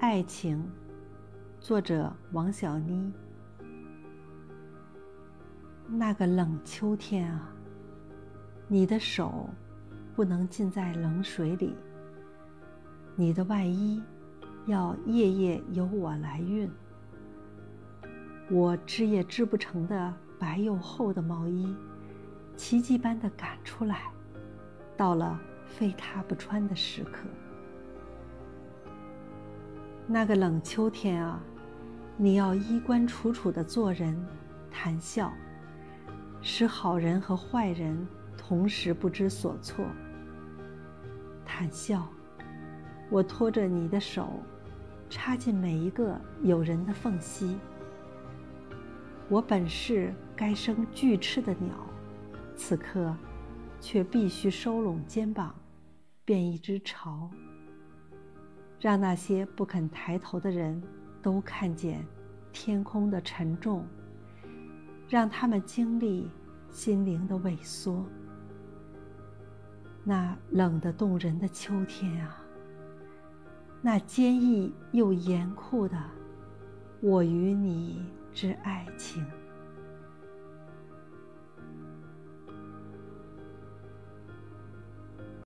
爱情，作者王小妮。那个冷秋天啊，你的手不能浸在冷水里，你的外衣要夜夜由我来熨。我织也织不成的白又厚的毛衣，奇迹般的赶出来，到了非他不穿的时刻。那个冷秋天啊，你要衣冠楚楚的做人，谈笑，使好人和坏人同时不知所措。谈笑，我拖着你的手，插进每一个有人的缝隙。我本是该生巨翅的鸟，此刻，却必须收拢肩膀，变一只巢。让那些不肯抬头的人都看见天空的沉重，让他们经历心灵的萎缩。那冷得动人的秋天啊，那坚毅又严酷的我与你之爱情。